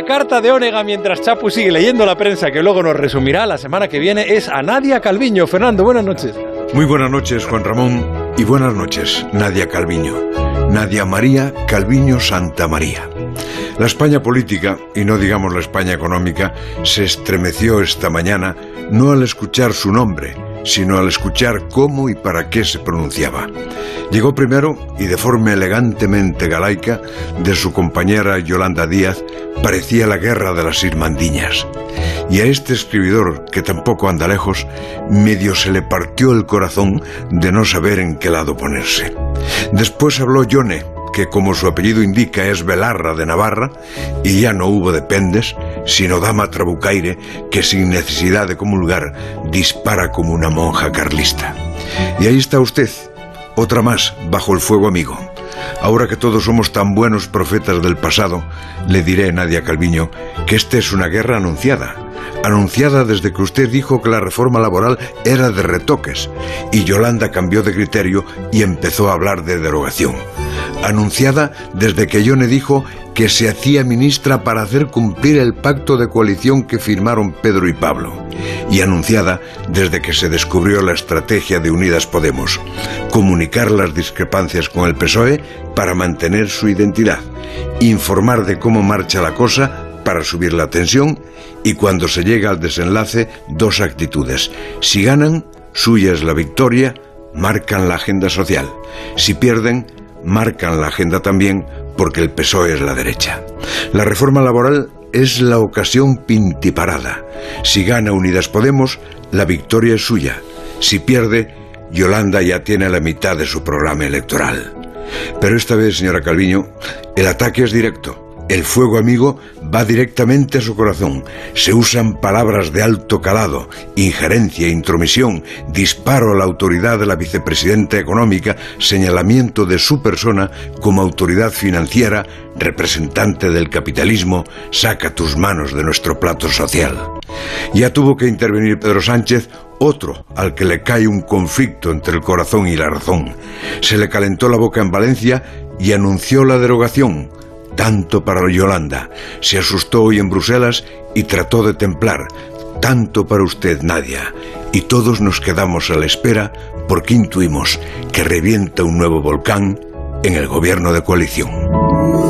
la carta de Onega mientras Chapu sigue leyendo la prensa que luego nos resumirá la semana que viene es a Nadia Calviño. Fernando, buenas noches. Muy buenas noches, Juan Ramón, y buenas noches, Nadia Calviño. Nadia María Calviño Santa María. La España política, y no digamos la España económica, se estremeció esta mañana no al escuchar su nombre, sino al escuchar cómo y para qué se pronunciaba. Llegó primero, y de forma elegantemente galaica, de su compañera Yolanda Díaz, parecía la guerra de las Irmandiñas. Y a este escribidor, que tampoco anda lejos, medio se le partió el corazón de no saber en qué lado ponerse. Después habló Yone, que como su apellido indica es Belarra de Navarra, y ya no hubo dependes, sino dama trabucaire que sin necesidad de comulgar dispara como una monja carlista. Y ahí está usted, otra más bajo el fuego amigo. Ahora que todos somos tan buenos profetas del pasado, le diré, Nadia Calviño, que esta es una guerra anunciada. Anunciada desde que usted dijo que la reforma laboral era de retoques y Yolanda cambió de criterio y empezó a hablar de derogación. Anunciada desde que Yone dijo que se hacía ministra para hacer cumplir el pacto de coalición que firmaron Pedro y Pablo. Y anunciada desde que se descubrió la estrategia de Unidas Podemos, comunicar las discrepancias con el PSOE para mantener su identidad, informar de cómo marcha la cosa para subir la tensión y cuando se llega al desenlace, dos actitudes. Si ganan, suya es la victoria, marcan la agenda social. Si pierden, marcan la agenda también porque el PSOE es la derecha. La reforma laboral es la ocasión pintiparada. Si gana Unidas Podemos, la victoria es suya. Si pierde, Yolanda ya tiene la mitad de su programa electoral. Pero esta vez, señora Calviño, el ataque es directo. El fuego amigo va directamente a su corazón. Se usan palabras de alto calado, injerencia, intromisión, disparo a la autoridad de la vicepresidenta económica, señalamiento de su persona como autoridad financiera, representante del capitalismo, saca tus manos de nuestro plato social. Ya tuvo que intervenir Pedro Sánchez, otro al que le cae un conflicto entre el corazón y la razón. Se le calentó la boca en Valencia y anunció la derogación tanto para Yolanda. Se asustó hoy en Bruselas y trató de templar. Tanto para usted, Nadia. Y todos nos quedamos a la espera porque intuimos que revienta un nuevo volcán en el gobierno de coalición.